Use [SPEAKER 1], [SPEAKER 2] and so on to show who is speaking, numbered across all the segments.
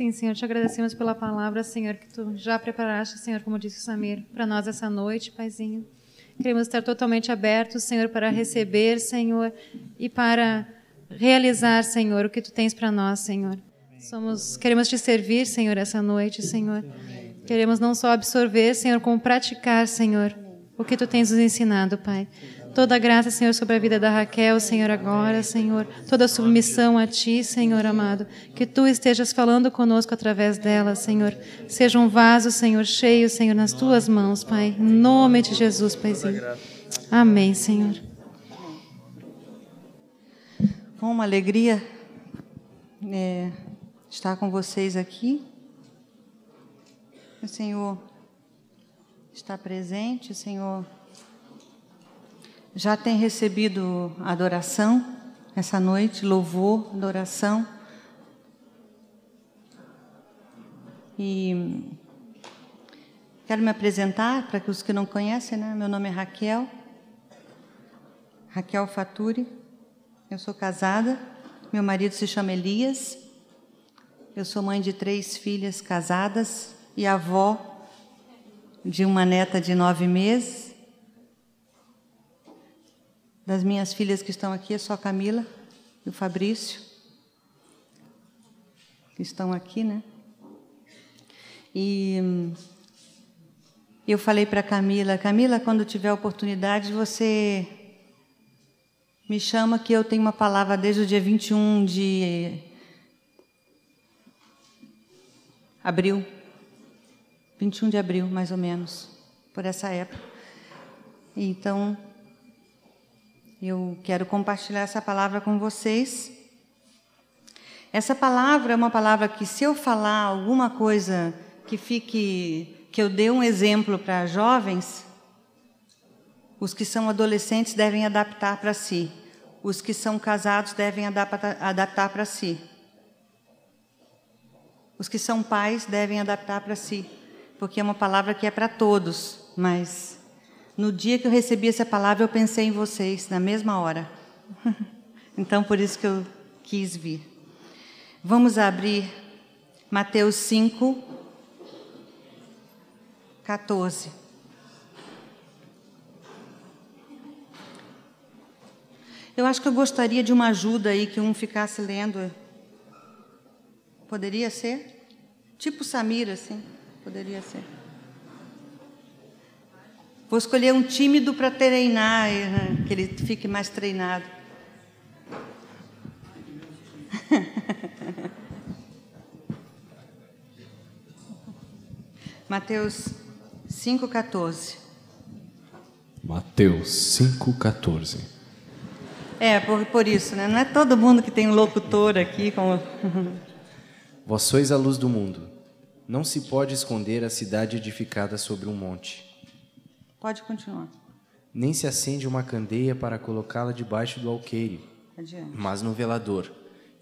[SPEAKER 1] Sim, Senhor, te agradecemos pela palavra, Senhor, que tu já preparaste, Senhor, como disse o Samir, para nós essa noite, Paizinho. Queremos estar totalmente abertos, Senhor, para receber, Senhor, e para realizar, Senhor, o que tu tens para nós, Senhor. Somos, queremos te servir, Senhor, essa noite, Senhor. Queremos não só absorver, Senhor, como praticar, Senhor, o que tu tens nos ensinado, Pai. Toda graça, Senhor, sobre a vida da Raquel, Senhor, agora, Senhor. Toda submissão a Ti, Senhor amado. Que Tu estejas falando conosco através dela, Senhor. Seja um vaso, Senhor, cheio, Senhor, nas Tuas mãos, Pai. Em nome de Jesus, Paizinho. Amém, Senhor.
[SPEAKER 2] Com uma alegria é, estar com vocês aqui. O Senhor está presente, o Senhor já tem recebido adoração essa noite, louvor, adoração. E quero me apresentar para os que não conhecem, né? Meu nome é Raquel, Raquel Faturi. Eu sou casada, meu marido se chama Elias. Eu sou mãe de três filhas casadas e avó de uma neta de nove meses. Das minhas filhas que estão aqui, é só a Camila e o Fabrício, que estão aqui, né? E eu falei para Camila, Camila, quando tiver oportunidade, você me chama que eu tenho uma palavra desde o dia 21 de abril. 21 de abril, mais ou menos, por essa época. Então, eu quero compartilhar essa palavra com vocês. Essa palavra é uma palavra que, se eu falar alguma coisa que fique, que eu dê um exemplo para jovens, os que são adolescentes devem adaptar para si, os que são casados devem adaptar, para si, os que são pais devem adaptar para si, porque é uma palavra que é para todos, mas no dia que eu recebi essa palavra, eu pensei em vocês, na mesma hora. então, por isso que eu quis vir. Vamos abrir Mateus 5, 14. Eu acho que eu gostaria de uma ajuda aí, que um ficasse lendo. Poderia ser? Tipo Samir, assim. Poderia ser. Vou escolher um tímido para treinar, né, que ele fique mais treinado. Mateus 5,14.
[SPEAKER 3] Mateus 5,14.
[SPEAKER 2] É, por, por isso, né? Não é todo mundo que tem um locutor aqui. Como...
[SPEAKER 3] Vós sois a luz do mundo. Não se pode esconder a cidade edificada sobre um monte.
[SPEAKER 2] Pode continuar.
[SPEAKER 3] Nem se acende uma candeia para colocá-la debaixo do alqueire,
[SPEAKER 2] Adiante.
[SPEAKER 3] mas no velador,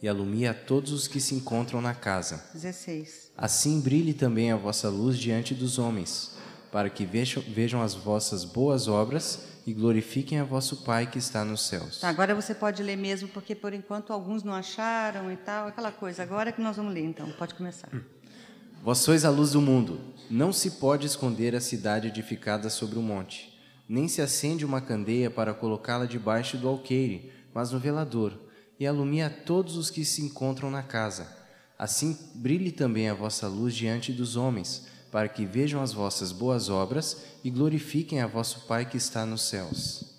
[SPEAKER 3] e alumia a todos os que se encontram na casa.
[SPEAKER 2] 16.
[SPEAKER 3] Assim brilhe também a vossa luz diante dos homens, para que vejam, vejam as vossas boas obras e glorifiquem a vosso Pai que está nos céus.
[SPEAKER 2] Tá, agora você pode ler mesmo, porque por enquanto alguns não acharam e tal, aquela coisa. Agora é que nós vamos ler, então, pode começar.
[SPEAKER 3] Vós sois a luz do mundo. Não se pode esconder a cidade edificada sobre um monte, nem se acende uma candeia para colocá-la debaixo do alqueire, mas no velador, e alumia todos os que se encontram na casa. Assim brilhe também a vossa luz diante dos homens, para que vejam as vossas boas obras e glorifiquem a vosso Pai que está nos céus.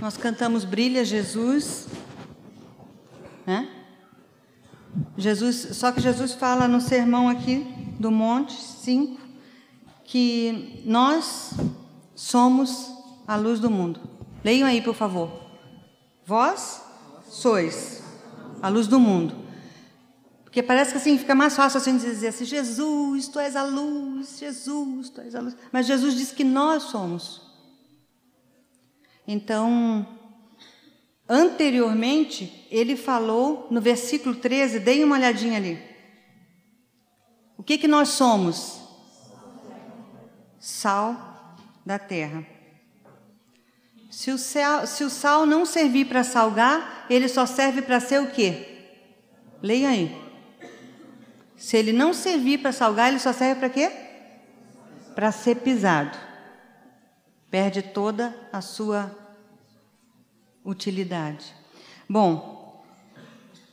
[SPEAKER 2] Nós cantamos Brilha Jesus, né? Jesus, só que Jesus fala no sermão aqui do Monte 5 que nós somos a luz do mundo. Leiam aí, por favor. Vós sois a luz do mundo. Porque parece que assim fica mais fácil assim dizer assim: Jesus, tu és a luz, Jesus, tu és a luz. Mas Jesus diz que nós somos. Então, Anteriormente, ele falou no versículo 13, deem uma olhadinha ali. O que, que nós somos? Sal da terra. Se o, sal, se o sal não servir para salgar, ele só serve para ser o quê? Leia aí. se ele não servir para salgar, ele só serve para quê? Para ser pisado. Perde toda a sua utilidade. Bom,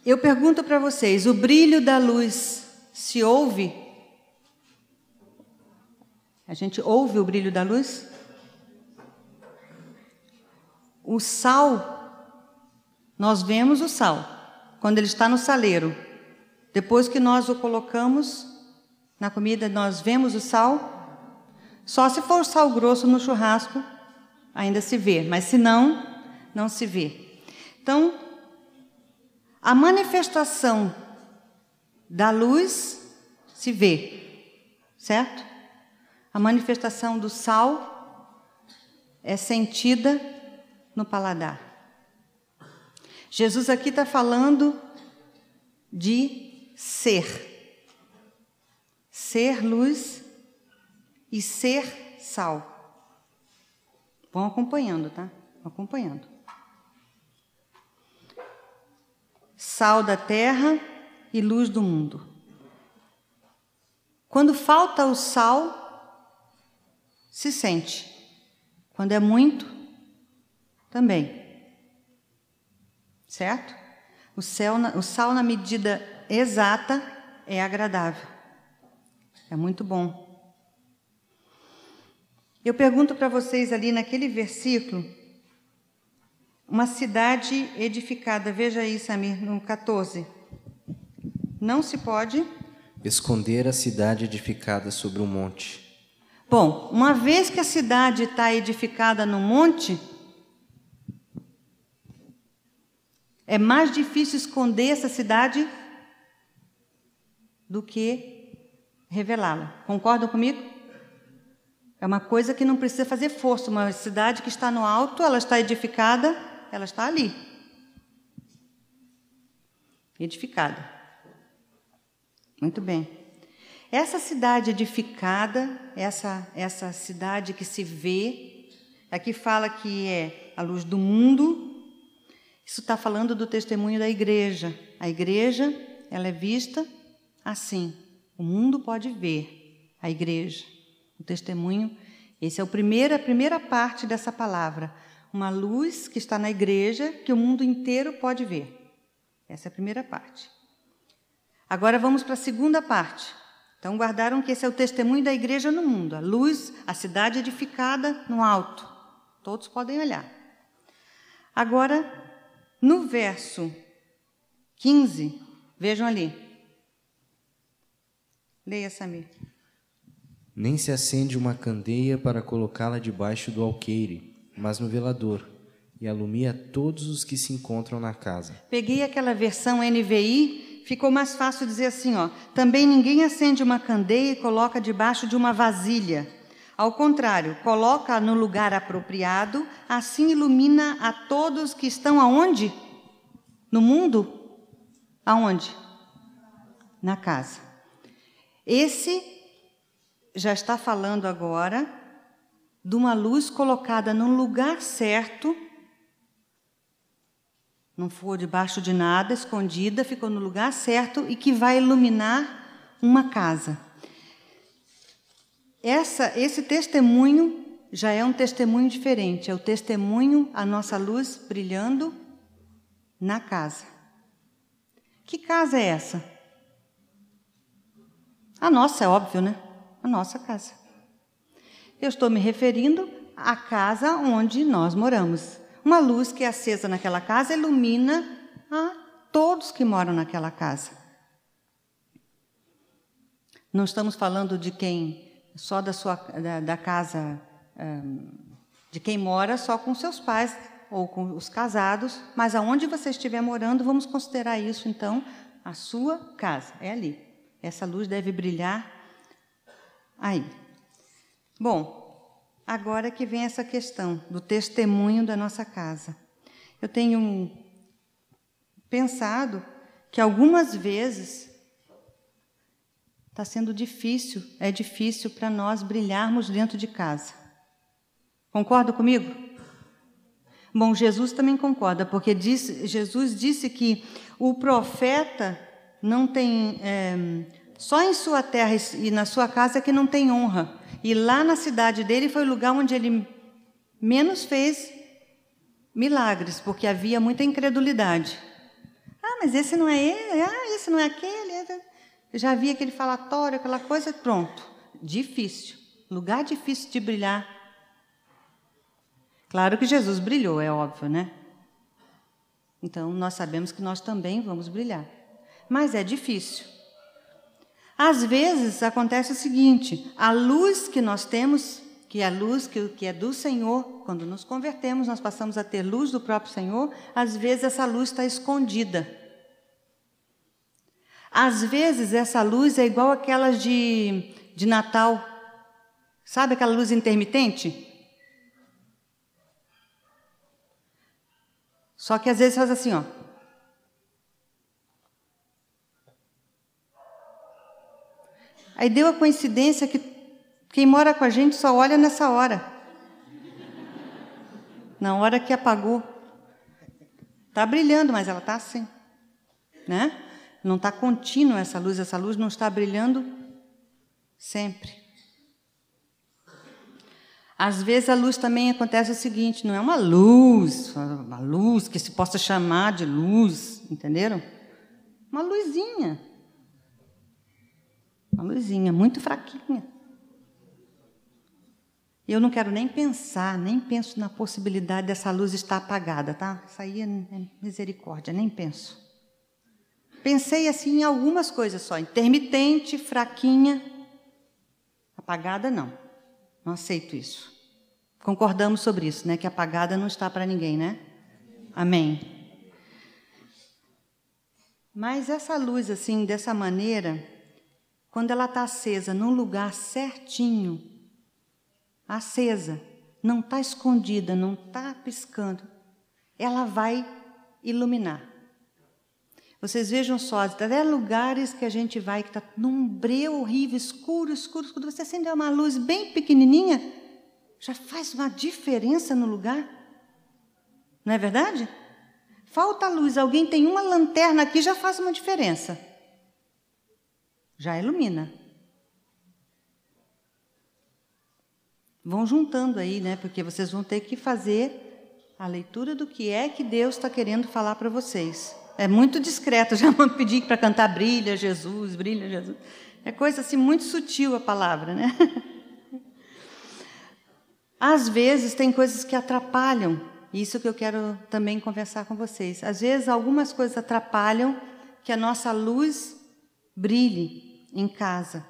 [SPEAKER 2] eu pergunto para vocês: o brilho da luz se ouve? A gente ouve o brilho da luz? O sal, nós vemos o sal quando ele está no saleiro. Depois que nós o colocamos na comida, nós vemos o sal. Só se for sal grosso no churrasco, ainda se vê, mas se não, não se vê. Então, a manifestação da luz se vê, certo? A manifestação do sal é sentida no paladar. Jesus aqui está falando de ser. Ser luz e ser sal. Vão acompanhando, tá? Acompanhando. Sal da terra e luz do mundo. Quando falta o sal, se sente. Quando é muito, também certo? O, céu, o sal, na medida exata, é agradável. É muito bom. Eu pergunto para vocês ali naquele versículo, uma cidade edificada, veja aí, Samir, no 14. Não se pode
[SPEAKER 3] esconder a cidade edificada sobre um monte.
[SPEAKER 2] Bom, uma vez que a cidade está edificada no monte, É mais difícil esconder essa cidade do que revelá-la. Concordam comigo? É uma coisa que não precisa fazer força. Uma cidade que está no alto, ela está edificada, ela está ali. Edificada. Muito bem. Essa cidade edificada, essa, essa cidade que se vê, aqui fala que é a luz do mundo, isso está falando do testemunho da igreja. A igreja, ela é vista assim. O mundo pode ver a igreja. O testemunho, esse é o primeiro, a primeira parte dessa palavra. Uma luz que está na igreja que o mundo inteiro pode ver. Essa é a primeira parte. Agora vamos para a segunda parte. Então guardaram que esse é o testemunho da igreja no mundo. A luz, a cidade edificada no alto. Todos podem olhar. Agora no verso 15, vejam ali. Leia, Samir.
[SPEAKER 3] Nem se acende uma candeia para colocá-la debaixo do alqueire, mas no velador, e alumia todos os que se encontram na casa.
[SPEAKER 2] Peguei aquela versão NVI, ficou mais fácil dizer assim, ó. Também ninguém acende uma candeia e coloca debaixo de uma vasilha ao contrário, coloca no lugar apropriado, assim ilumina a todos que estão aonde? No mundo? Aonde? Na casa. Esse já está falando agora de uma luz colocada no lugar certo, não for debaixo de nada, escondida, ficou no lugar certo e que vai iluminar uma casa. Essa, esse testemunho já é um testemunho diferente, é o testemunho, a nossa luz brilhando na casa. Que casa é essa? A nossa, é óbvio, né? A nossa casa. Eu estou me referindo à casa onde nós moramos. Uma luz que é acesa naquela casa ilumina a todos que moram naquela casa. Não estamos falando de quem só da sua da, da casa de quem mora só com seus pais ou com os casados, mas aonde você estiver morando, vamos considerar isso então a sua casa, é ali. Essa luz deve brilhar aí. Bom, agora que vem essa questão do testemunho da nossa casa. Eu tenho pensado que algumas vezes Está sendo difícil, é difícil para nós brilharmos dentro de casa. Concorda comigo? Bom, Jesus também concorda, porque diz, Jesus disse que o profeta não tem, é, Só em sua terra e na sua casa que não tem honra. E lá na cidade dele foi o lugar onde ele menos fez milagres, porque havia muita incredulidade. Ah, mas esse não é ele, ah, esse não é aquele. já havia aquele falatório, aquela coisa, pronto. Difícil. Lugar difícil de brilhar. Claro que Jesus brilhou, é óbvio, né? Então, nós sabemos que nós também vamos brilhar. Mas é difícil. Às vezes acontece o seguinte: a luz que nós temos, que é a luz que, que é do Senhor, quando nos convertemos, nós passamos a ter luz do próprio Senhor, às vezes essa luz está escondida. Às vezes essa luz é igual aquelas de, de Natal. Sabe aquela luz intermitente? Só que às vezes faz assim, ó. Aí deu a coincidência que quem mora com a gente só olha nessa hora. Na hora que apagou. Está brilhando, mas ela está assim. Né? Não está contínua essa luz, essa luz não está brilhando sempre. Às vezes a luz também acontece o seguinte, não é uma luz, uma luz que se possa chamar de luz, entenderam? Uma luzinha. Uma luzinha muito fraquinha. Eu não quero nem pensar, nem penso na possibilidade dessa luz estar apagada, tá? Isso aí é misericórdia, nem penso. Pensei assim em algumas coisas só, intermitente, fraquinha, apagada não. Não aceito isso. Concordamos sobre isso, né? Que apagada não está para ninguém, né? Amém. Mas essa luz assim, dessa maneira, quando ela está acesa num lugar certinho, acesa, não está escondida, não está piscando, ela vai iluminar. Vocês vejam só, até lugares que a gente vai que está num breu horrível, escuro, escuro, escuro, você acende uma luz bem pequenininha, já faz uma diferença no lugar. Não é verdade? Falta luz, alguém tem uma lanterna aqui, já faz uma diferença já ilumina. Vão juntando aí, né? Porque vocês vão ter que fazer a leitura do que é que Deus está querendo falar para vocês. É muito discreto, já vão pedir para cantar brilha Jesus, brilha Jesus. É coisa assim muito sutil a palavra, né? Às vezes tem coisas que atrapalham, isso que eu quero também conversar com vocês. Às vezes algumas coisas atrapalham que a nossa luz brilhe em casa.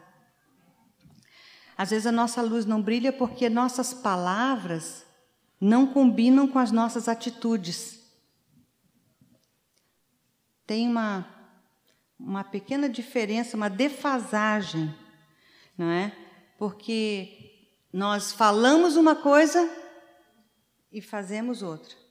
[SPEAKER 2] Às vezes a nossa luz não brilha porque nossas palavras não combinam com as nossas atitudes. Tem uma, uma pequena diferença, uma defasagem, não é? Porque nós falamos uma coisa e fazemos outra.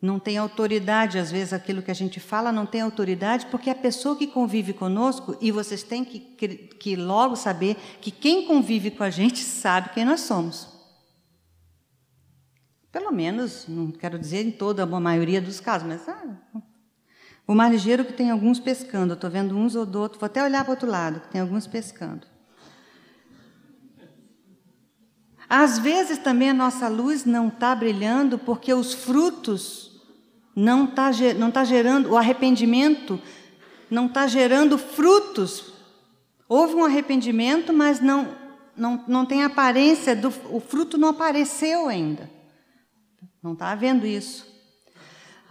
[SPEAKER 2] Não tem autoridade, às vezes aquilo que a gente fala não tem autoridade, porque a pessoa que convive conosco, e vocês têm que, que logo saber que quem convive com a gente sabe quem nós somos. Pelo menos, não quero dizer em toda a maioria dos casos, mas ah, o mar ligeiro que tem alguns pescando, estou vendo uns ou do outro, vou até olhar para o outro lado, que tem alguns pescando. Às vezes também a nossa luz não está brilhando porque os frutos não está não tá gerando, o arrependimento não está gerando frutos. Houve um arrependimento, mas não, não, não tem aparência, do, o fruto não apareceu ainda. Não está havendo isso.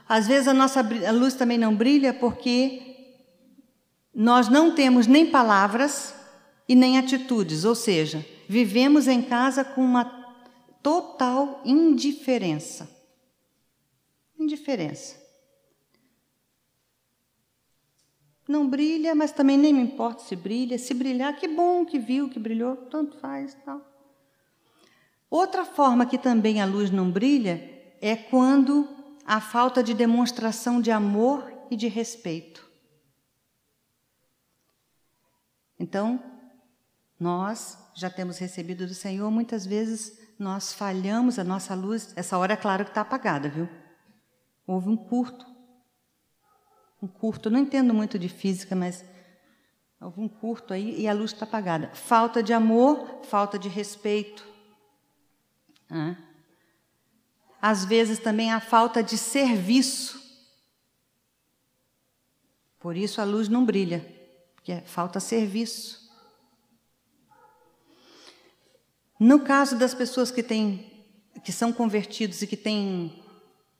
[SPEAKER 2] Às vezes a nossa a luz também não brilha porque nós não temos nem palavras e nem atitudes, ou seja, vivemos em casa com uma total indiferença indiferença. Não brilha, mas também nem me importa se brilha. Se brilhar, que bom que viu, que brilhou, tanto faz. Tal. Outra forma que também a luz não brilha é quando há falta de demonstração de amor e de respeito. Então, nós já temos recebido do Senhor, muitas vezes nós falhamos a nossa luz. Essa hora é claro que está apagada, viu? Houve um curto. Um curto. Não entendo muito de física, mas algum curto aí e a luz está apagada. Falta de amor, falta de respeito. Às vezes também a falta de serviço. Por isso a luz não brilha, porque falta serviço. No caso das pessoas que têm que são convertidos e que têm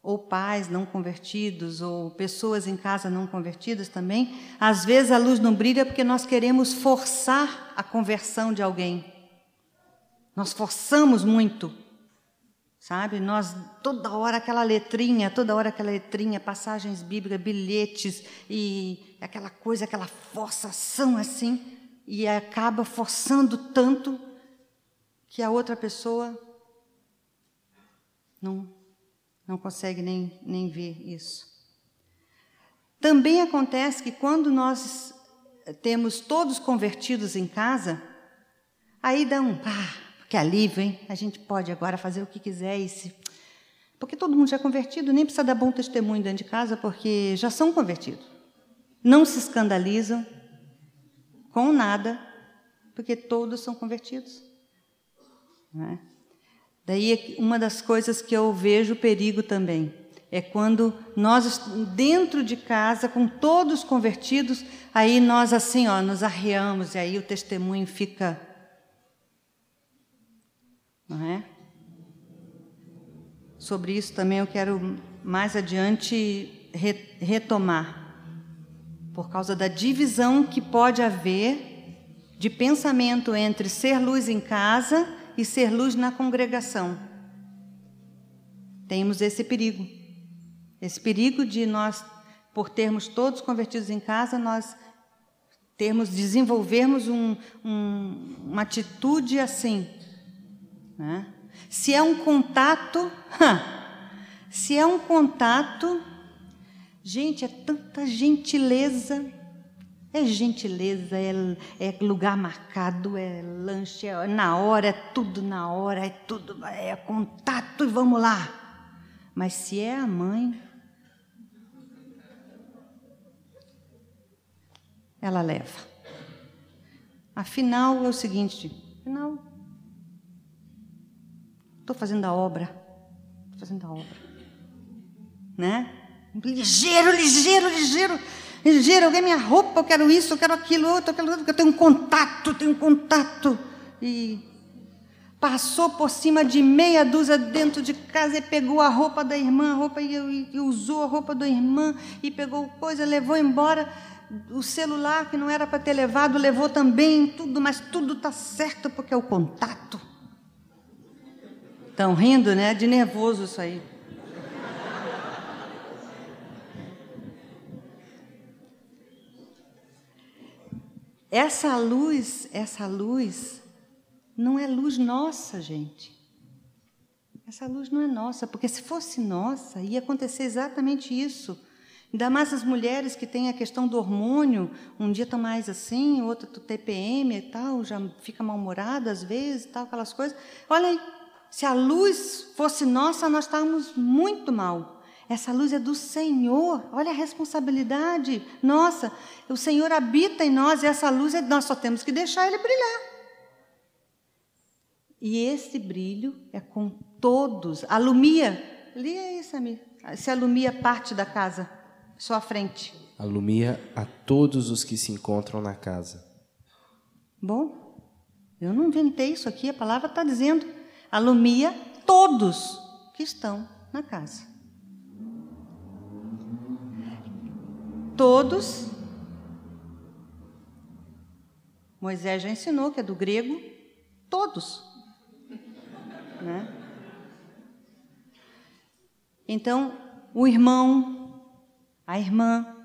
[SPEAKER 2] ou pais não convertidos, ou pessoas em casa não convertidas também, às vezes a luz não brilha porque nós queremos forçar a conversão de alguém. Nós forçamos muito, sabe? Nós, toda hora aquela letrinha, toda hora aquela letrinha, passagens bíblicas, bilhetes, e aquela coisa, aquela forçação assim, e acaba forçando tanto que a outra pessoa não não consegue nem, nem ver isso. Também acontece que quando nós temos todos convertidos em casa, aí dá um, ah, que alívio, hein? A gente pode agora fazer o que quiser e se... Porque todo mundo já é convertido, nem precisa dar bom testemunho dentro de casa, porque já são convertidos. Não se escandalizam com nada, porque todos são convertidos. Não é? Daí uma das coisas que eu vejo perigo também é quando nós dentro de casa com todos convertidos, aí nós assim, ó, nos arreamos e aí o testemunho fica não é? Sobre isso também eu quero mais adiante retomar. Por causa da divisão que pode haver de pensamento entre ser luz em casa e ser luz na congregação. Temos esse perigo. Esse perigo de nós, por termos todos convertidos em casa, nós termos, desenvolvermos um, um, uma atitude assim. Né? Se é um contato, se é um contato, gente, é tanta gentileza é gentileza, é, é, lugar marcado, é lanche, é na hora, é tudo na hora, é tudo, é contato e vamos lá. Mas se é a mãe, ela leva. Afinal, é o seguinte: afinal, estou fazendo a obra, estou fazendo a obra, né? Ligeiro, ligeiro, ligeiro gira alguém minha roupa, eu quero isso, eu quero aquilo, outro, eu quero outro, eu tenho um contato, tenho um contato. E passou por cima de meia dúzia dentro de casa e pegou a roupa da irmã, a roupa e, e, usou a roupa da irmã e pegou coisa, levou embora o celular que não era para ter levado, levou também tudo, mas tudo está certo porque é o contato. Estão rindo, né? De nervoso isso aí. Essa luz, essa luz não é luz nossa, gente. Essa luz não é nossa, porque se fosse nossa, ia acontecer exatamente isso. Ainda mais as mulheres que têm a questão do hormônio, um dia estão mais assim, outro TPM e tal, já fica mal-humorada às vezes, tal, aquelas coisas. Olha aí, se a luz fosse nossa, nós estávamos muito mal. Essa luz é do Senhor. Olha a responsabilidade. Nossa, o Senhor habita em nós e essa luz é nós só temos que deixar ele brilhar. E esse brilho é com todos. Alumia, lia isso, Samir. Se alumia parte da casa, só à frente.
[SPEAKER 3] Alumia a todos os que se encontram na casa.
[SPEAKER 2] Bom, eu não inventei isso aqui, a palavra está dizendo. Alumia todos que estão na casa. Todos. Moisés já ensinou que é do grego, todos. Né? Então, o irmão, a irmã.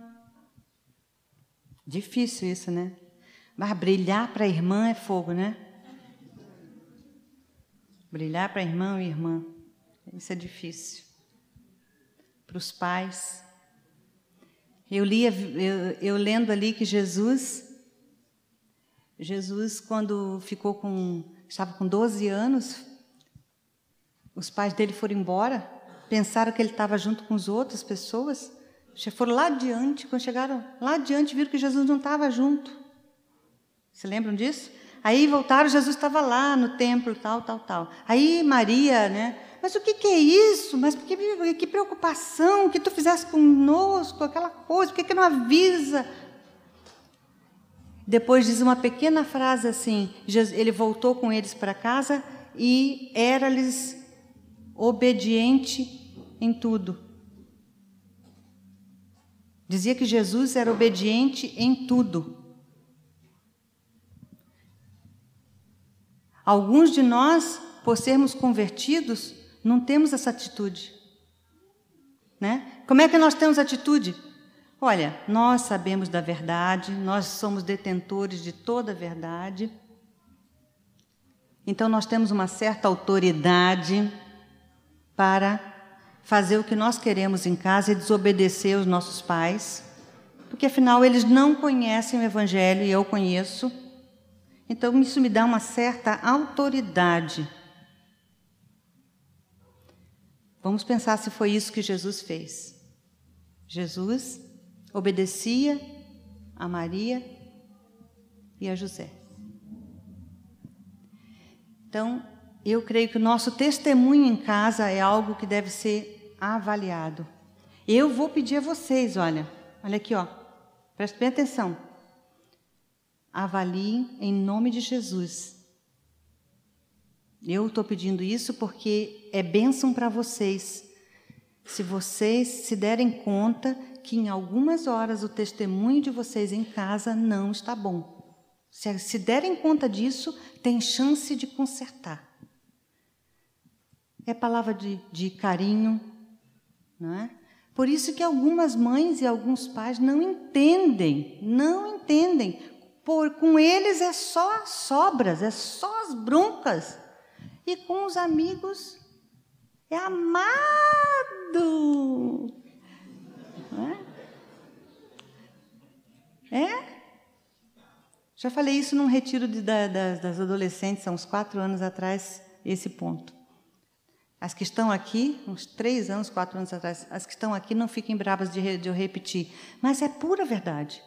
[SPEAKER 2] Difícil isso, né? Mas brilhar para a irmã é fogo, né? Brilhar para irmão e irmã. Isso é difícil. Para os pais. Eu lia, eu, eu lendo ali que Jesus, Jesus quando ficou com, estava com 12 anos, os pais dele foram embora, pensaram que ele estava junto com as outras pessoas, foram lá adiante, quando chegaram lá adiante, viram que Jesus não estava junto. Se lembram disso? Aí voltaram, Jesus estava lá no templo, tal, tal, tal. Aí Maria, né? Mas o que, que é isso? Mas que, que preocupação que tu fizesse conosco, aquela coisa, por que, que não avisa? Depois diz uma pequena frase assim: ele voltou com eles para casa e era-lhes obediente em tudo. Dizia que Jesus era obediente em tudo. Alguns de nós, por sermos convertidos, não temos essa atitude. Né? Como é que nós temos atitude? Olha, nós sabemos da verdade, nós somos detentores de toda a verdade. Então nós temos uma certa autoridade para fazer o que nós queremos em casa e desobedecer os nossos pais, porque afinal eles não conhecem o evangelho e eu conheço. Então isso me dá uma certa autoridade. Vamos pensar se foi isso que Jesus fez. Jesus obedecia a Maria e a José. Então, eu creio que o nosso testemunho em casa é algo que deve ser avaliado. Eu vou pedir a vocês, olha, olha aqui, ó, preste bem atenção. Avaliem em nome de Jesus. Eu estou pedindo isso porque é bênção para vocês. Se vocês se derem conta que em algumas horas o testemunho de vocês em casa não está bom. Se, se derem conta disso, tem chance de consertar. É palavra de, de carinho, não é? Por isso que algumas mães e alguns pais não entendem, não entendem. Por, com eles é só sobras, é só as broncas. E com os amigos é amado. É? é? Já falei isso num retiro de, da, das, das adolescentes, há uns quatro anos atrás, esse ponto. As que estão aqui, uns três anos, quatro anos atrás, as que estão aqui não fiquem bravas de, de eu repetir, mas é pura verdade.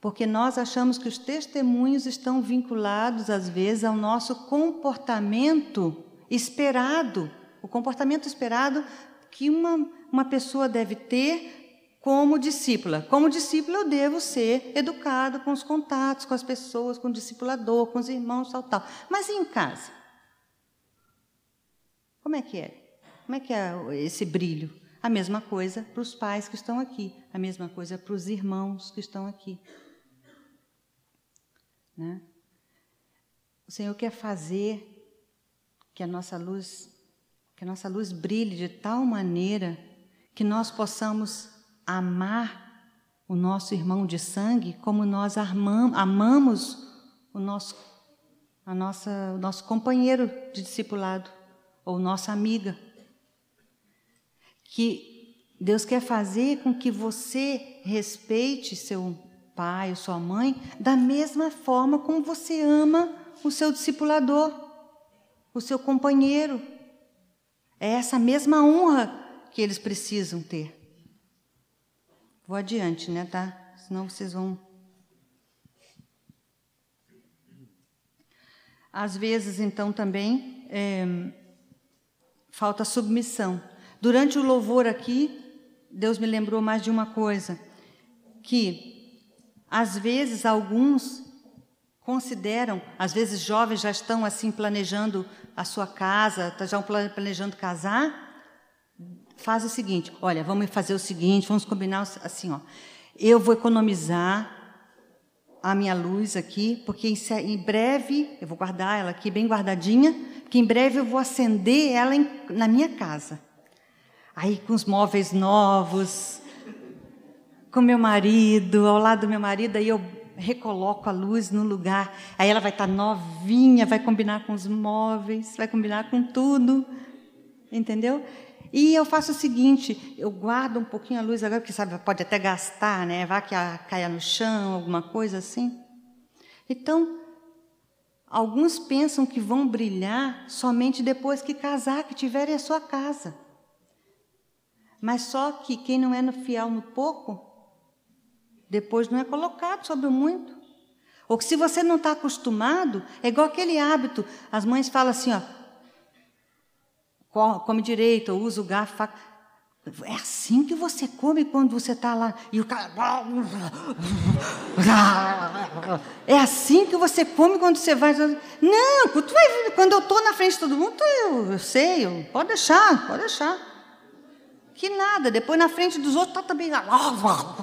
[SPEAKER 2] Porque nós achamos que os testemunhos estão vinculados, às vezes, ao nosso comportamento esperado, o comportamento esperado que uma, uma pessoa deve ter como discípula. Como discípula, eu devo ser educado com os contatos, com as pessoas, com o discipulador, com os irmãos, tal, tal. Mas e em casa? Como é que é? Como é que é esse brilho? A mesma coisa para os pais que estão aqui, a mesma coisa para os irmãos que estão aqui. Né? O Senhor quer fazer que a nossa luz, que a nossa luz brilhe de tal maneira que nós possamos amar o nosso irmão de sangue como nós amamos o nosso, a nossa, o nosso companheiro de discipulado ou nossa amiga. Que Deus quer fazer com que você respeite seu pai ou sua mãe da mesma forma como você ama o seu discipulador, o seu companheiro. É essa mesma honra que eles precisam ter. Vou adiante, né, tá? Senão vocês vão. Às vezes, então, também. É falta submissão. Durante o louvor aqui, Deus me lembrou mais de uma coisa, que às vezes alguns consideram, às vezes jovens já estão assim planejando a sua casa, tá já planejando casar, faz o seguinte, olha, vamos fazer o seguinte, vamos combinar assim, ó. Eu vou economizar a minha luz aqui, porque em breve, eu vou guardar ela aqui bem guardadinha, que em breve eu vou acender ela em, na minha casa. Aí com os móveis novos, com meu marido, ao lado do meu marido, aí eu recoloco a luz no lugar. Aí ela vai estar novinha, vai combinar com os móveis, vai combinar com tudo. Entendeu? E eu faço o seguinte, eu guardo um pouquinho a luz agora, porque sabe, pode até gastar, né? Vá que a, caia no chão, alguma coisa assim. Então, Alguns pensam que vão brilhar somente depois que casar, que tiverem a sua casa. Mas só que quem não é no fiel no pouco, depois não é colocado sobre o muito. Ou que se você não está acostumado, é igual aquele hábito. As mães falam assim, ó, come direito, ou usa o garfo, faca. É assim que você come quando você está lá. E o cara. É assim que você come quando você vai. Não, vai, quando eu estou na frente de todo mundo, eu, eu sei, eu, pode deixar, pode deixar. Que nada, depois na frente dos outros está também.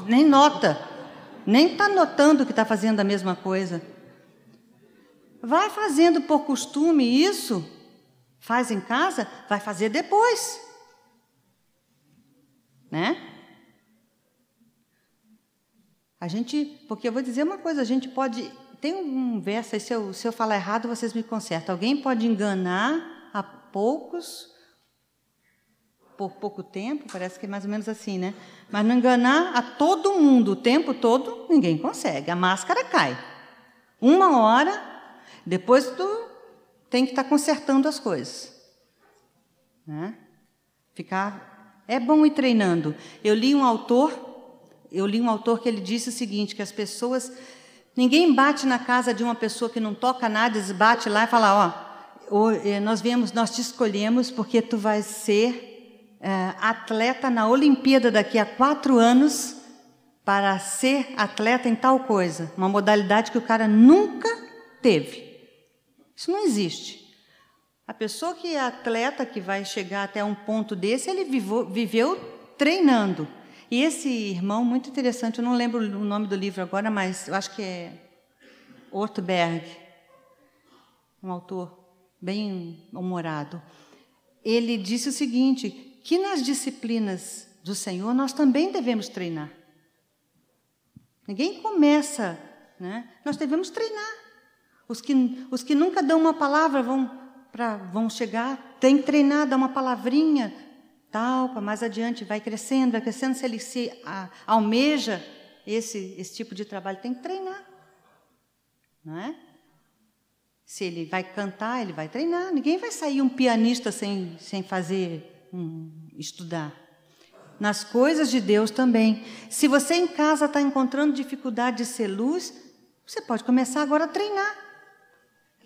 [SPEAKER 2] Nem nota. Nem está notando que está fazendo a mesma coisa. Vai fazendo por costume isso. Faz em casa, vai fazer depois né? A gente, porque eu vou dizer uma coisa, a gente pode, tem um verso aí, se eu, se eu falar errado, vocês me consertam. Alguém pode enganar a poucos, por pouco tempo, parece que é mais ou menos assim, né? Mas não enganar a todo mundo o tempo todo, ninguém consegue. A máscara cai. Uma hora, depois tu tem que estar tá consertando as coisas. Né? Ficar é bom ir treinando. Eu li um autor, eu li um autor que ele disse o seguinte, que as pessoas ninguém bate na casa de uma pessoa que não toca nada, bate lá e fala, ó, eh, nós viemos, nós te escolhemos porque tu vais ser atleta na Olimpíada daqui a quatro anos para ser atleta em tal coisa, uma modalidade que o cara nunca teve. Isso não existe. A pessoa que é atleta, que vai chegar até um ponto desse, ele vivou, viveu treinando. E esse irmão, muito interessante, eu não lembro o nome do livro agora, mas eu acho que é Ortberg, um autor bem humorado. Ele disse o seguinte: que nas disciplinas do Senhor nós também devemos treinar. Ninguém começa, né? Nós devemos treinar. Os que, os que nunca dão uma palavra vão para vão chegar, tem que treinar, dar uma palavrinha, tal, para mais adiante, vai crescendo, vai crescendo, se ele se a, almeja esse, esse tipo de trabalho, tem que treinar. Não é? Se ele vai cantar, ele vai treinar. Ninguém vai sair um pianista sem, sem fazer, estudar. Nas coisas de Deus também. Se você em casa está encontrando dificuldade de ser luz, você pode começar agora a treinar.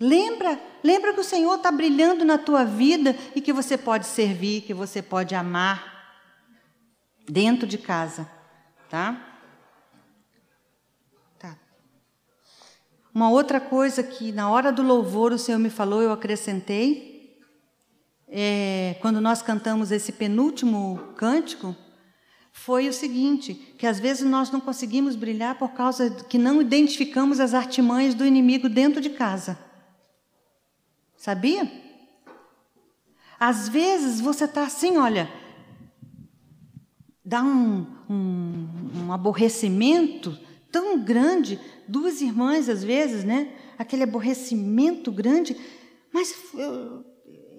[SPEAKER 2] Lembra, lembra que o Senhor está brilhando na tua vida e que você pode servir, que você pode amar dentro de casa, tá? Tá. Uma outra coisa que na hora do louvor o Senhor me falou, eu acrescentei, é, quando nós cantamos esse penúltimo cântico, foi o seguinte, que às vezes nós não conseguimos brilhar por causa que não identificamos as artimanhas do inimigo dentro de casa. Sabia? Às vezes você está assim, olha, dá um, um, um, aborrecimento tão grande, duas irmãs às vezes, né? Aquele aborrecimento grande, mas eu,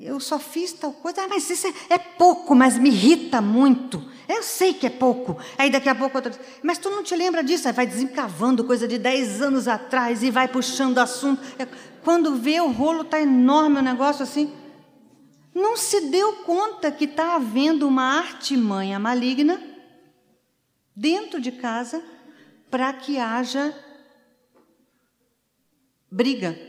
[SPEAKER 2] eu só fiz tal coisa, ah, mas isso é, é, pouco, mas me irrita muito. Eu sei que é pouco. Aí daqui a pouco outra mas tu não te lembra disso? Aí vai desencavando coisa de 10 anos atrás e vai puxando assunto. É, quando vê o rolo está enorme, o negócio assim. Não se deu conta que está havendo uma artimanha maligna dentro de casa para que haja briga.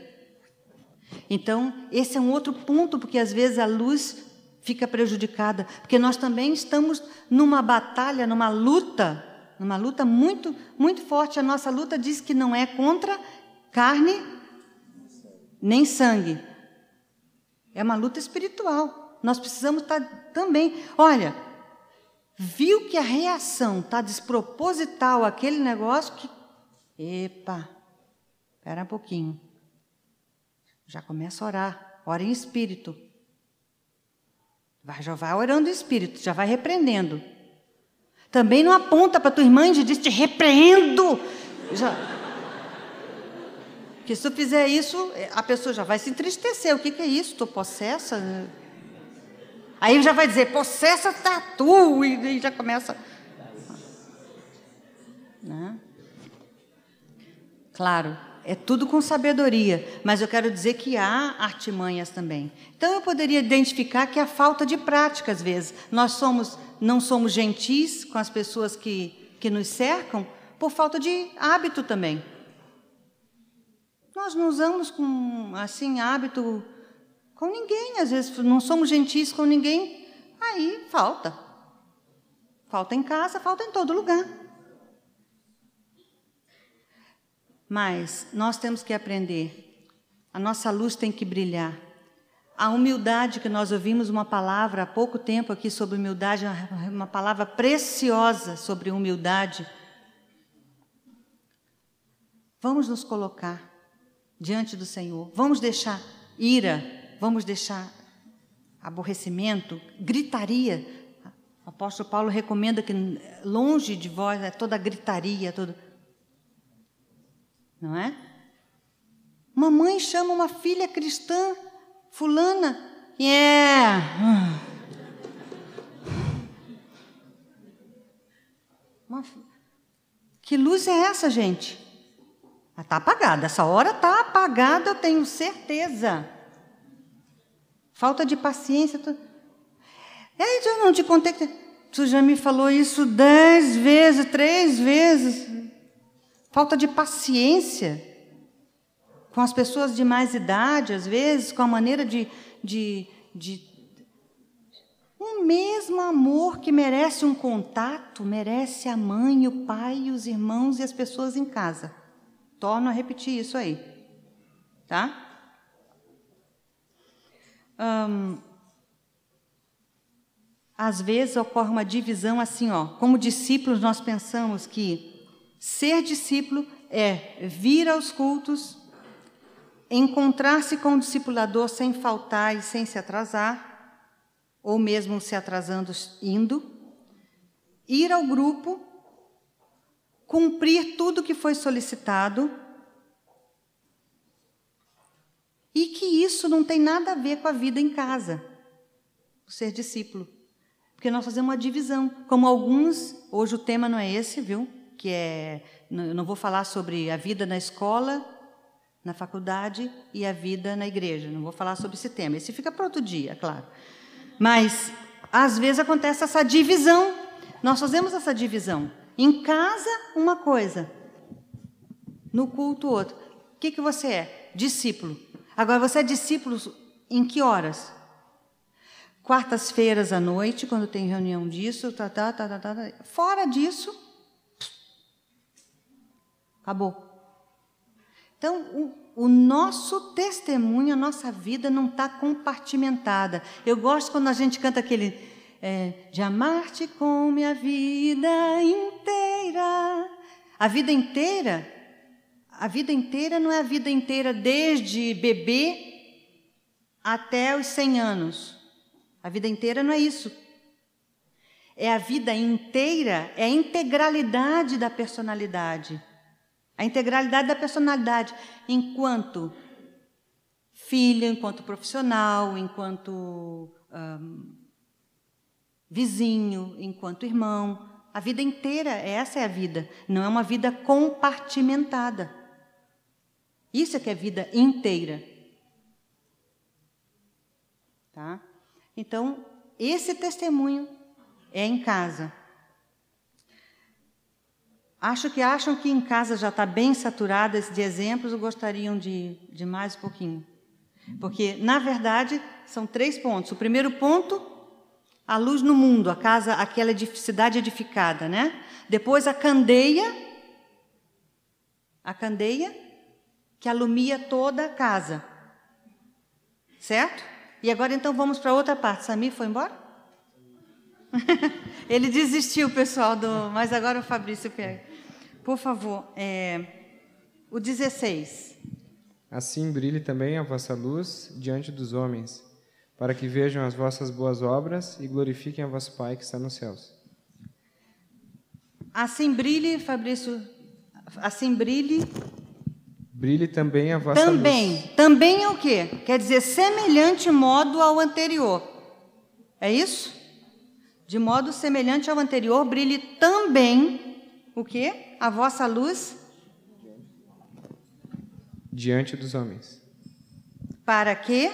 [SPEAKER 2] Então, esse é um outro ponto, porque às vezes a luz fica prejudicada, porque nós também estamos numa batalha, numa luta, numa luta muito, muito forte. A nossa luta diz que não é contra carne nem sangue. É uma luta espiritual. Nós precisamos estar também. Olha, viu que a reação está desproposital aquele negócio que. Epa, espera um pouquinho. Já começa a orar. Ora em espírito. Vai, já vai orando em espírito, já vai repreendendo. Também não aponta para tua irmã e diz: Te repreendo. Já. Porque se tu fizer isso, a pessoa já vai se entristecer. O que, que é isso? Estou possessa? Aí já vai dizer, possessa tá tu, e já começa. Né? Claro, é tudo com sabedoria, mas eu quero dizer que há artimanhas também. Então eu poderia identificar que há falta de prática às vezes. Nós somos, não somos gentis com as pessoas que, que nos cercam por falta de hábito também. Nós não usamos com assim hábito com ninguém, às vezes não somos gentis com ninguém, aí falta. Falta em casa, falta em todo lugar. Mas nós temos que aprender. A nossa luz tem que brilhar. A humildade que nós ouvimos uma palavra há pouco tempo aqui sobre humildade, uma palavra preciosa sobre humildade. Vamos nos colocar diante do Senhor. Vamos deixar ira, vamos deixar aborrecimento, gritaria. O apóstolo Paulo recomenda que longe de vós é toda gritaria, todo Não é? Uma mãe chama uma filha cristã, fulana, e yeah. é. Que luz é essa, gente? Está apagada. Essa hora está apagada, eu tenho certeza. Falta de paciência. Tu... É, eu não te contei tu já me falou isso dez vezes, três vezes. Falta de paciência com as pessoas de mais idade, às vezes, com a maneira de, de, de um mesmo amor que merece um contato, merece a mãe, o pai, os irmãos e as pessoas em casa. Torno a repetir isso aí. Tá? Às vezes ocorre uma divisão assim, ó. Como discípulos, nós pensamos que ser discípulo é vir aos cultos, encontrar-se com o discipulador sem faltar e sem se atrasar, ou mesmo se atrasando indo, ir ao grupo, cumprir tudo que foi solicitado E que isso não tem nada a ver com a vida em casa, o ser discípulo. Porque nós fazemos uma divisão. Como alguns, hoje o tema não é esse, viu? Que é. Não vou falar sobre a vida na escola, na faculdade e a vida na igreja. Não vou falar sobre esse tema. Esse fica para outro dia, claro. Mas, às vezes, acontece essa divisão. Nós fazemos essa divisão. Em casa, uma coisa. No culto, outra. O que, que você é? Discípulo. Agora, você é discípulo em que horas? Quartas-feiras à noite, quando tem reunião disso, tá, tá, tá, tá, tá. tá. Fora disso, acabou. Então, o, o nosso testemunho, a nossa vida não está compartimentada. Eu gosto quando a gente canta aquele é, de amar-te com minha vida inteira. A vida inteira a vida inteira não é a vida inteira desde bebê até os 100 anos. A vida inteira não é isso. É a vida inteira, é a integralidade da personalidade. A integralidade da personalidade, enquanto filha, enquanto profissional, enquanto um, vizinho, enquanto irmão. A vida inteira, essa é a vida. Não é uma vida compartimentada. Isso é que é vida inteira. Tá? Então, esse testemunho é em casa. Acho que acham que em casa já está bem saturada de exemplos ou gostariam de, de mais um pouquinho? Porque, na verdade, são três pontos. O primeiro ponto, a luz no mundo, a casa, aquela cidade edificada, né? Depois a candeia, a candeia, que alumia toda a casa. Certo? E agora então vamos para outra parte. Samir foi embora? Ele desistiu, pessoal, do... mas agora o Fabrício pega. Por favor, é... o 16.
[SPEAKER 4] Assim brilhe também a vossa luz diante dos homens, para que vejam as vossas boas obras e glorifiquem a vosso Pai que está nos céus.
[SPEAKER 2] Assim brilhe, Fabrício, assim brilhe
[SPEAKER 4] Brilhe também a vossa
[SPEAKER 2] também.
[SPEAKER 4] luz.
[SPEAKER 2] Também é o quê? Quer dizer, semelhante modo ao anterior. É isso? De modo semelhante ao anterior, brilhe também o quê? A vossa luz
[SPEAKER 4] diante dos homens.
[SPEAKER 2] Para quê?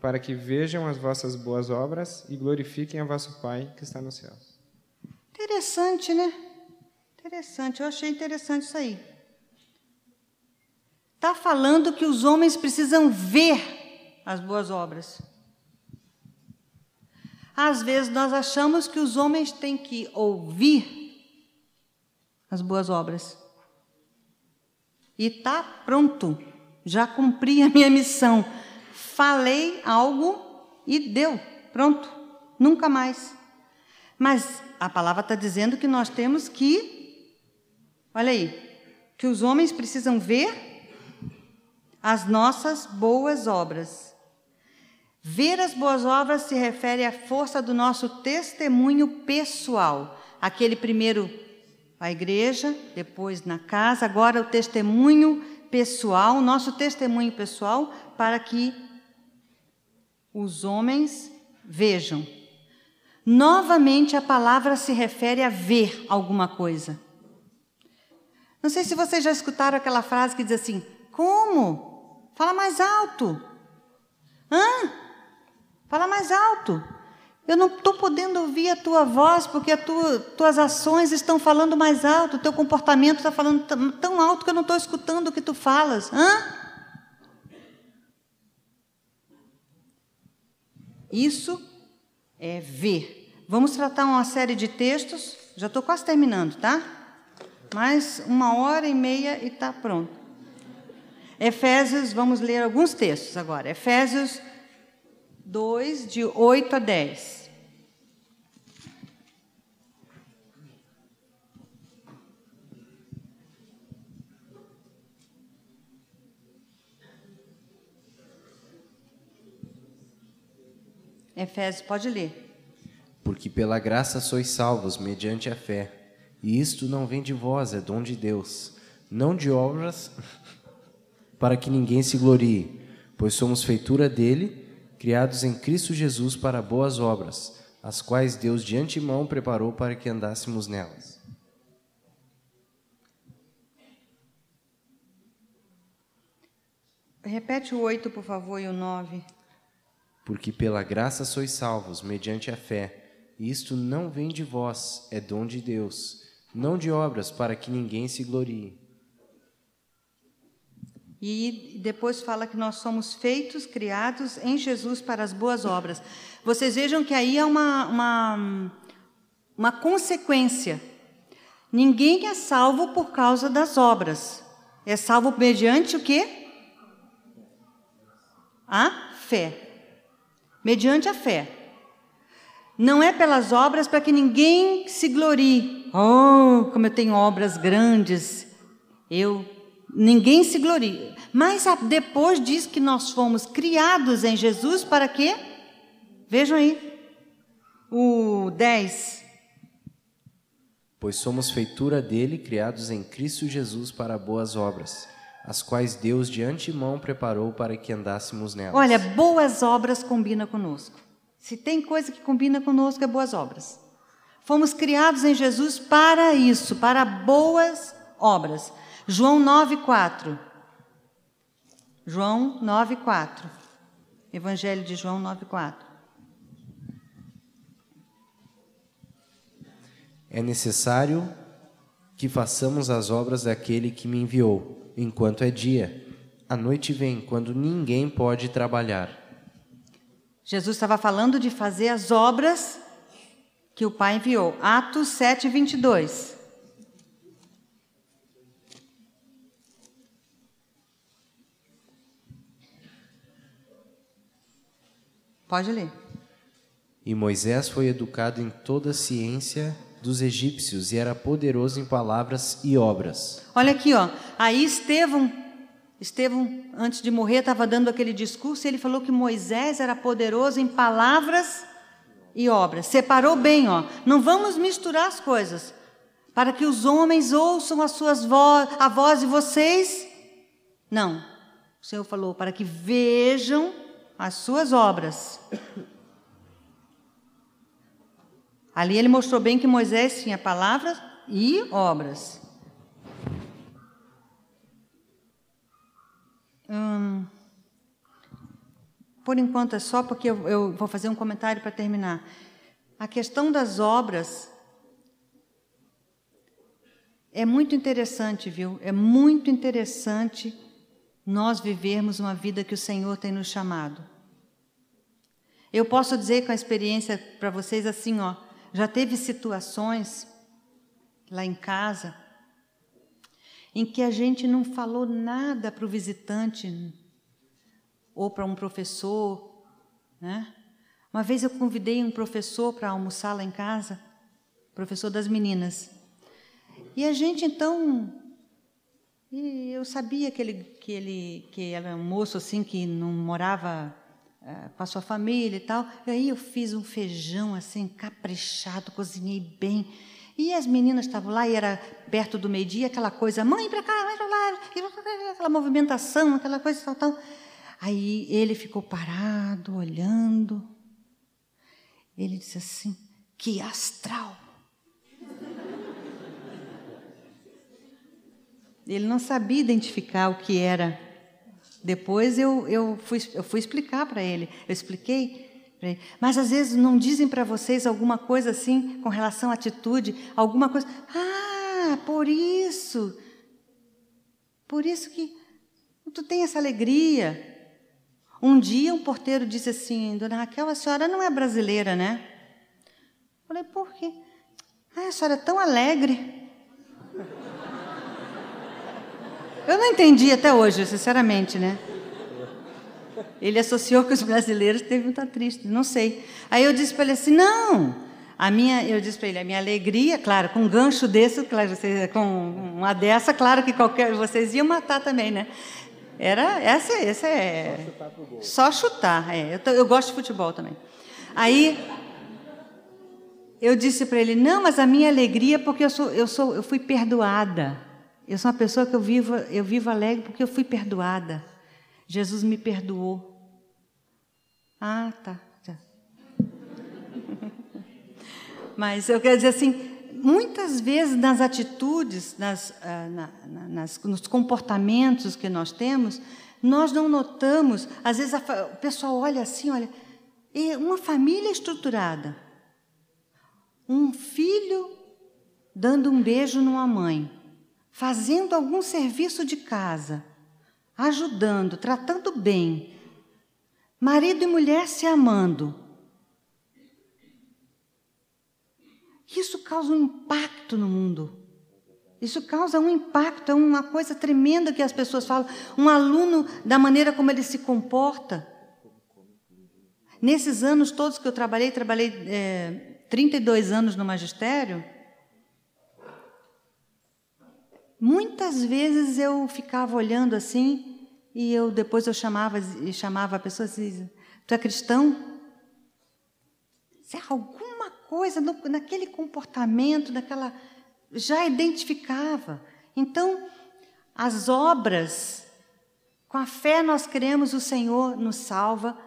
[SPEAKER 4] Para que vejam as vossas boas obras e glorifiquem a vosso Pai que está nos céus.
[SPEAKER 2] Interessante, né? Interessante, eu achei interessante isso aí. está falando que os homens precisam ver as boas obras. Às vezes nós achamos que os homens têm que ouvir as boas obras. E está pronto, já cumpri a minha missão. Falei algo e deu, pronto, nunca mais. Mas a palavra está dizendo que nós temos que, olha aí, que os homens precisam ver as nossas boas obras. Ver as boas obras se refere à força do nosso testemunho pessoal. Aquele primeiro a igreja, depois na casa, agora o testemunho pessoal, nosso testemunho pessoal, para que os homens vejam. Novamente a palavra se refere a ver alguma coisa. Não sei se vocês já escutaram aquela frase que diz assim: Como? Fala mais alto. Hã? Fala mais alto. Eu não estou podendo ouvir a tua voz porque as tua, tuas ações estão falando mais alto, o teu comportamento está falando tão alto que eu não estou escutando o que tu falas. Hã? Isso é ver. Vamos tratar uma série de textos. Já estou quase terminando, tá? Mais uma hora e meia e está pronto. Efésios, vamos ler alguns textos agora. Efésios 2, de 8 a 10. Efésios, pode ler.
[SPEAKER 3] Porque pela graça sois salvos mediante a fé, e isto não vem de vós, é dom de Deus, não de obras, para que ninguém se glorie, pois somos feitura dele, criados em Cristo Jesus para boas obras, as quais Deus de antemão preparou para que andássemos nelas.
[SPEAKER 2] Repete o 8, por favor, e o 9.
[SPEAKER 3] Porque pela graça sois salvos, mediante a fé. E isto não vem de vós, é dom de Deus, não de obras, para que ninguém se glorie.
[SPEAKER 2] E depois fala que nós somos feitos, criados em Jesus para as boas obras. Vocês vejam que aí é uma, uma, uma consequência. Ninguém é salvo por causa das obras. É salvo mediante o quê? A fé. Mediante a fé. Não é pelas obras para que ninguém se glorie. Oh, como eu tenho obras grandes. Eu Ninguém se gloria. Mas depois diz que nós fomos criados em Jesus para quê? Vejam aí. O 10.
[SPEAKER 3] Pois somos feitura dele, criados em Cristo Jesus para boas obras, as quais Deus de antemão preparou para que andássemos nelas.
[SPEAKER 2] Olha, boas obras combina conosco. Se tem coisa que combina conosco é boas obras. Fomos criados em Jesus para isso, para boas obras. João 9,4. João 9,4. Evangelho de João 9,4.
[SPEAKER 3] É necessário que façamos as obras daquele que me enviou, enquanto é dia. A noite vem, quando ninguém pode trabalhar.
[SPEAKER 2] Jesus estava falando de fazer as obras que o Pai enviou. Atos 7, 22. Pode ler.
[SPEAKER 3] E Moisés foi educado em toda a ciência dos egípcios e era poderoso em palavras e obras.
[SPEAKER 2] Olha aqui, ó. Aí Estevão, Estevão antes de morrer estava dando aquele discurso e ele falou que Moisés era poderoso em palavras e obras. Separou bem, ó. Não vamos misturar as coisas. Para que os homens ouçam as suas vo a voz de vocês. Não. O Senhor falou para que vejam as suas obras. Ali ele mostrou bem que Moisés tinha palavras e obras. Hum, por enquanto é só porque eu, eu vou fazer um comentário para terminar. A questão das obras é muito interessante, viu? É muito interessante nós vivermos uma vida que o Senhor tem nos chamado. Eu posso dizer com a experiência para vocês assim, ó, já teve situações lá em casa em que a gente não falou nada para o visitante ou para um professor, né? Uma vez eu convidei um professor para almoçar lá em casa, professor das meninas. E a gente então e eu sabia que ele que ele que era um moço assim que não morava é, com a sua família e tal. E aí eu fiz um feijão assim caprichado, cozinhei bem. E as meninas estavam lá e era perto do meio-dia, aquela coisa, mãe para cá, mãe para lá, aquela movimentação, aquela coisa tal, tal. Aí ele ficou parado, olhando. Ele disse assim: que astral. Ele não sabia identificar o que era depois eu, eu, fui, eu fui explicar para ele, eu expliquei ele. Mas às vezes não dizem para vocês alguma coisa assim com relação à atitude, alguma coisa. Ah, por isso. Por isso que tu tem essa alegria. Um dia um porteiro disse assim, Dona Raquel, a senhora não é brasileira, né? Eu falei, por quê? Ah, a senhora é tão alegre. Eu não entendi até hoje, sinceramente, né? Ele associou que os brasileiros devem estar tristes, não sei. Aí eu disse para ele assim: não, a minha, eu disse para ele, a minha alegria, claro, com um gancho desse, claro, com uma dessa, claro que qualquer vocês iam matar também, né? Era essa, essa é só chutar. É. Eu, eu gosto de futebol também. Aí eu disse para ele: não, mas a minha alegria é porque eu sou, eu sou, eu fui perdoada. Eu sou uma pessoa que eu vivo, eu vivo alegre porque eu fui perdoada. Jesus me perdoou. Ah, tá. Mas eu quero dizer assim, muitas vezes nas atitudes, nas, ah, na, nas, nos comportamentos que nós temos, nós não notamos. Às vezes a, o pessoal olha assim, olha, uma família estruturada, um filho dando um beijo numa mãe fazendo algum serviço de casa, ajudando, tratando bem, marido e mulher se amando. Isso causa um impacto no mundo. Isso causa um impacto, é uma coisa tremenda que as pessoas falam. Um aluno, da maneira como ele se comporta. Nesses anos todos que eu trabalhei, trabalhei é, 32 anos no magistério, Muitas vezes eu ficava olhando assim e eu depois eu chamava chamava a pessoa assim, tu é cristão? Se alguma coisa no, naquele comportamento, naquela já identificava. Então, as obras com a fé nós cremos o Senhor nos salva,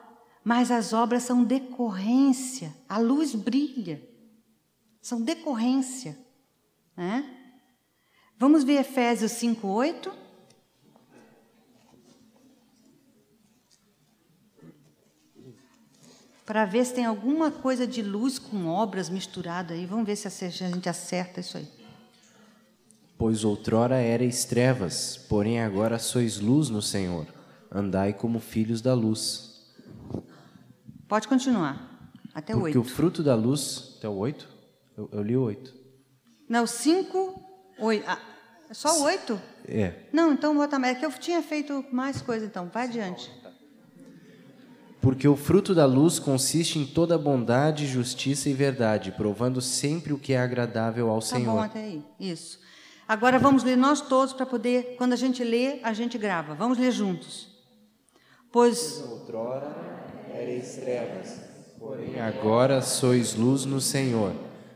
[SPEAKER 2] mas as obras são decorrência. A luz brilha. São decorrência, né? Vamos ver Efésios 5, 8. Para ver se tem alguma coisa de luz com obras misturada aí. Vamos ver se a gente acerta isso aí.
[SPEAKER 3] Pois outrora erais trevas, porém agora sois luz no Senhor. Andai como filhos da luz.
[SPEAKER 2] Pode continuar. Até o 8.
[SPEAKER 3] Porque o fruto da luz. Até o 8? Eu, eu li o 8.
[SPEAKER 2] Não, 5, Oi, ah, é só oito?
[SPEAKER 3] É.
[SPEAKER 2] Não, então bota mais. É que eu tinha feito mais coisa, então. Vai adiante.
[SPEAKER 3] Porque o fruto da luz consiste em toda bondade, justiça e verdade, provando sempre o que é agradável ao
[SPEAKER 2] tá
[SPEAKER 3] Senhor.
[SPEAKER 2] Bom até aí. Isso. Agora vamos ler nós todos para poder, quando a gente lê, a gente grava. Vamos ler juntos. Pois.
[SPEAKER 3] Outrora erais trevas, porém agora sois luz no Senhor.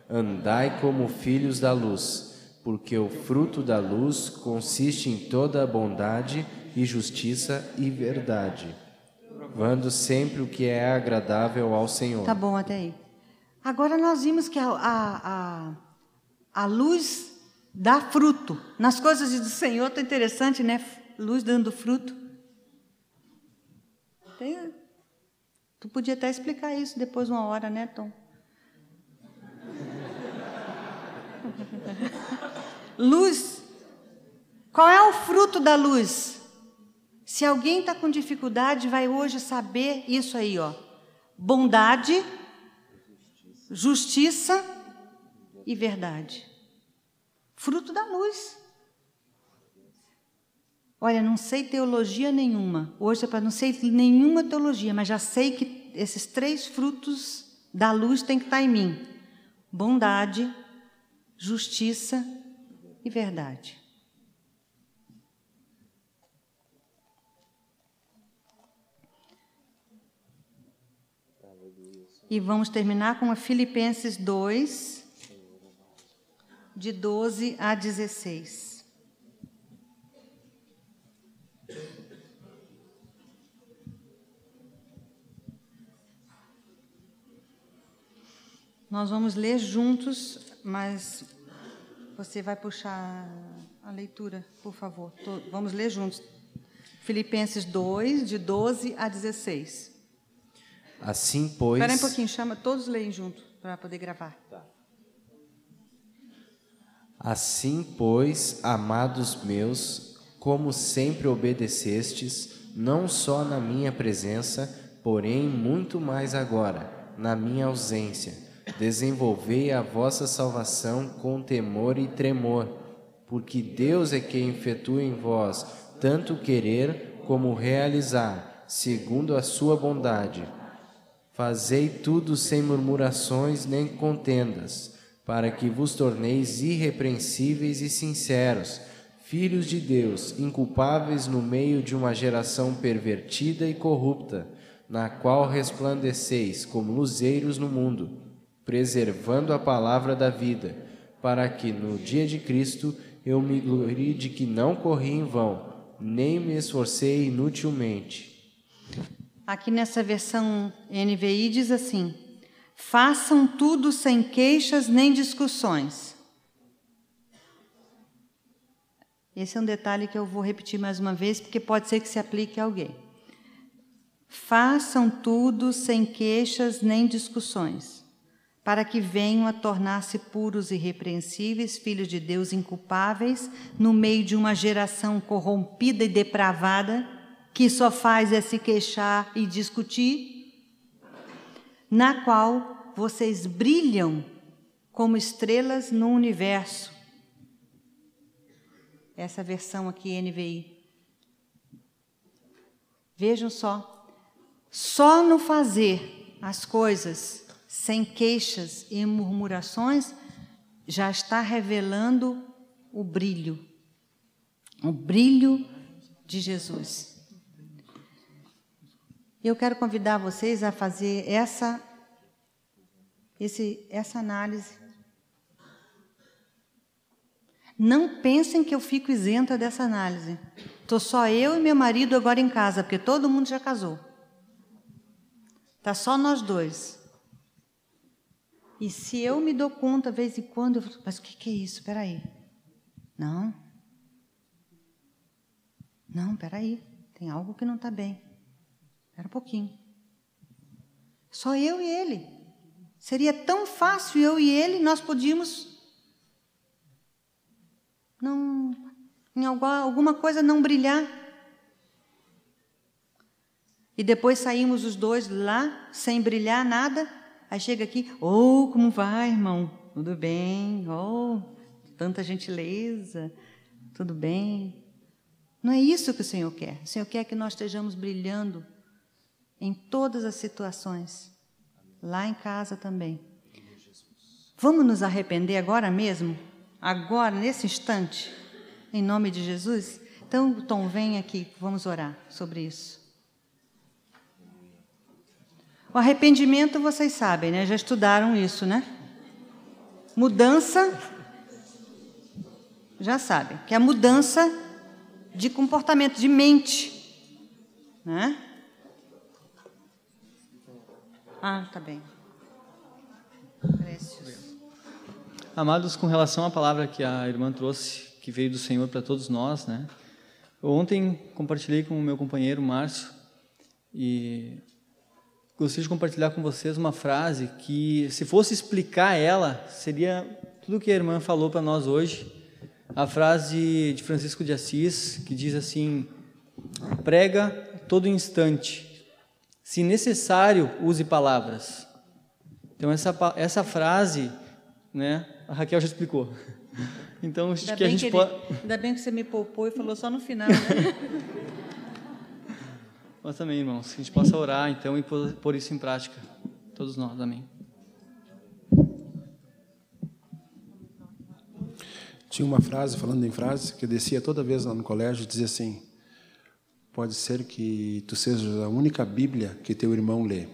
[SPEAKER 3] Andai como filhos da luz porque o fruto da luz consiste em toda a bondade e justiça e verdade, provando sempre o que é agradável ao Senhor.
[SPEAKER 2] Tá bom até aí. Agora nós vimos que a, a, a, a luz dá fruto. Nas coisas do Senhor está interessante, né? Luz dando fruto. Tem, tu podia até explicar isso depois uma hora, né, Tom? Luz. Qual é o fruto da luz? Se alguém está com dificuldade, vai hoje saber isso aí, ó. Bondade, justiça e verdade. Fruto da luz. Olha, não sei teologia nenhuma. Hoje para não sei nenhuma teologia, mas já sei que esses três frutos da luz têm que estar tá em mim: bondade, justiça e verdade. E vamos terminar com a Filipenses 2, de 12 a 16. Nós vamos ler juntos, mas você vai puxar a leitura, por favor. Vamos ler juntos. Filipenses 2, de 12 a 16.
[SPEAKER 3] Assim, pois.
[SPEAKER 2] Espera um pouquinho, chama, todos leem junto para poder gravar. Tá.
[SPEAKER 3] Assim, pois, amados meus, como sempre obedecestes, não só na minha presença, porém muito mais agora, na minha ausência, desenvolvei a vossa salvação com temor e tremor, porque Deus é quem efetua em vós tanto querer como realizar, segundo a sua bondade. Fazei tudo sem murmurações nem contendas, para que vos torneis irrepreensíveis e sinceros, filhos de Deus, inculpáveis no meio de uma geração pervertida e corrupta, na qual resplandeceis como luzeiros no mundo, preservando a palavra da vida, para que no dia de Cristo eu me glorie de que não corri em vão, nem me esforcei inutilmente.
[SPEAKER 2] Aqui nessa versão NVI diz assim: façam tudo sem queixas nem discussões. Esse é um detalhe que eu vou repetir mais uma vez, porque pode ser que se aplique a alguém. Façam tudo sem queixas nem discussões, para que venham a tornar-se puros e irrepreensíveis, filhos de Deus inculpáveis, no meio de uma geração corrompida e depravada que só faz é se queixar e discutir, na qual vocês brilham como estrelas no universo. Essa versão aqui, NVI. Vejam só, só no fazer as coisas sem queixas e murmurações já está revelando o brilho, o brilho de Jesus. Eu quero convidar vocês a fazer essa, esse, essa análise. Não pensem que eu fico isenta dessa análise. Estou só eu e meu marido agora em casa, porque todo mundo já casou. Está só nós dois. E se eu me dou conta, vez em quando, eu falo, mas o que, que é isso? Espera aí. Não. Não, espera aí. Tem algo que não está bem. Era um pouquinho. Só eu e ele. Seria tão fácil eu e ele, nós podíamos não em alguma coisa não brilhar. E depois saímos os dois lá sem brilhar nada. Aí chega aqui, oh, como vai, irmão? Tudo bem? Oh, tanta gentileza. Tudo bem? Não é isso que o Senhor quer. O Senhor quer que nós estejamos brilhando em todas as situações, lá em casa também. Vamos nos arrepender agora mesmo? Agora, nesse instante? Em nome de Jesus? Então, Tom, vem aqui, vamos orar sobre isso. O arrependimento, vocês sabem, né? Já estudaram isso, né? Mudança, já sabem, que é a mudança de comportamento, de mente, né? Ah, tá bem.
[SPEAKER 5] Amados, com relação à palavra que a irmã trouxe, que veio do Senhor para todos nós, né? Ontem compartilhei com o meu companheiro Márcio e gostaria de compartilhar com vocês uma frase que, se fosse explicar ela, seria tudo o que a irmã falou para nós hoje. A frase de Francisco de Assis, que diz assim: Prega todo instante. Se necessário, use palavras. Então, essa, essa frase, né, a Raquel já explicou. Então, acho que a gente
[SPEAKER 2] que ele-
[SPEAKER 5] pode.
[SPEAKER 2] Ainda bem que você me poupou e falou só no final, né?
[SPEAKER 5] Mas também, irmãos, que a gente possa orar, então, e pôr isso em prática. Todos nós, amém.
[SPEAKER 6] Tinha uma frase, falando em frase, que eu descia toda vez lá no colégio dizia assim: Pode ser que tu sejas a única Bíblia que teu irmão lê.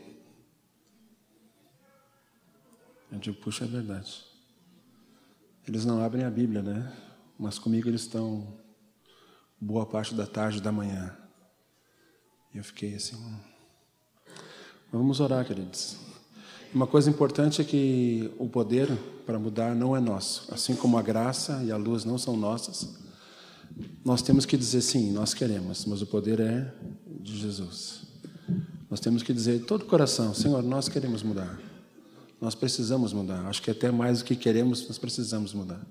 [SPEAKER 6] Eu digo, puxa, é verdade. Eles não abrem a Bíblia, né? Mas comigo eles estão boa parte da tarde da manhã. E eu fiquei assim. "Hum." Vamos orar, queridos. Uma coisa importante é que o poder para mudar não é nosso. Assim como a graça e a luz não são nossas, nós temos que dizer sim, nós queremos, mas o poder é de Jesus. Nós temos que dizer de todo o coração, Senhor, nós queremos mudar. Nós precisamos mudar. Acho que até mais do que queremos, nós precisamos mudar.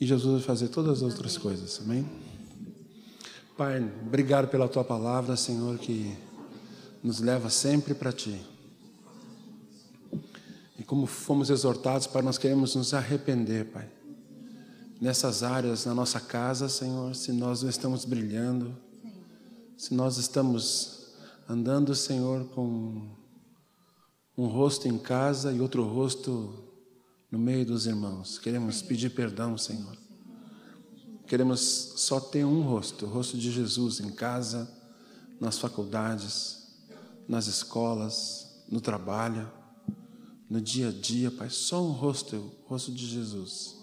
[SPEAKER 6] E Jesus vai fazer todas as outras coisas. Amém? Pai, obrigado pela tua palavra, Senhor, que nos leva sempre para ti. E como fomos exortados, Pai, nós queremos nos arrepender, Pai. Nessas áreas, na nossa casa, Senhor, se nós não estamos brilhando, se nós estamos andando, Senhor, com um rosto em casa e outro rosto no meio dos irmãos. Queremos pedir perdão, Senhor. Queremos só ter um rosto, o rosto de Jesus em casa, nas faculdades, nas escolas, no trabalho, no dia a dia, Pai. Só um rosto, o rosto de Jesus.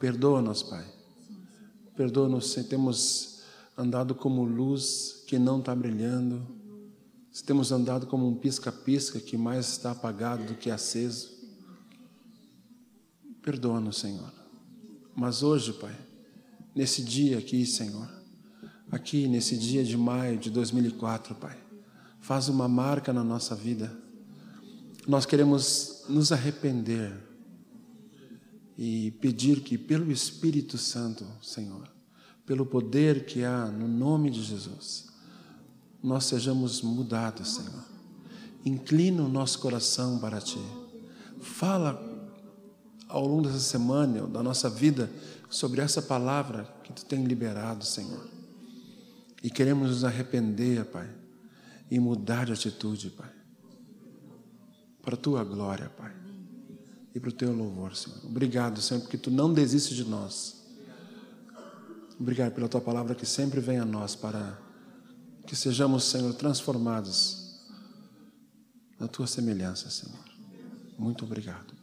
[SPEAKER 6] Perdoa-nos, Pai. Perdoa-nos se temos andado como luz que não está brilhando, se temos andado como um pisca-pisca que mais está apagado do que aceso. Perdoa-nos, Senhor. Mas hoje, Pai, nesse dia aqui, Senhor, aqui nesse dia de maio de 2004, Pai, faz uma marca na nossa vida. Nós queremos nos arrepender e pedir que, pelo Espírito Santo, Senhor, pelo poder que há no nome de Jesus, nós sejamos mudados, Senhor. Inclina o nosso coração para Ti. Fala ao longo dessa semana, da nossa vida, sobre essa palavra que Tu tem liberado, Senhor. E queremos nos arrepender, Pai, e mudar de atitude, Pai. Para a Tua glória, Pai. E para o Teu louvor, Senhor. Obrigado, Senhor, porque Tu não desistes de nós. Obrigado pela Tua palavra que sempre vem a nós para que sejamos, Senhor, transformados na Tua semelhança, Senhor. Muito obrigado.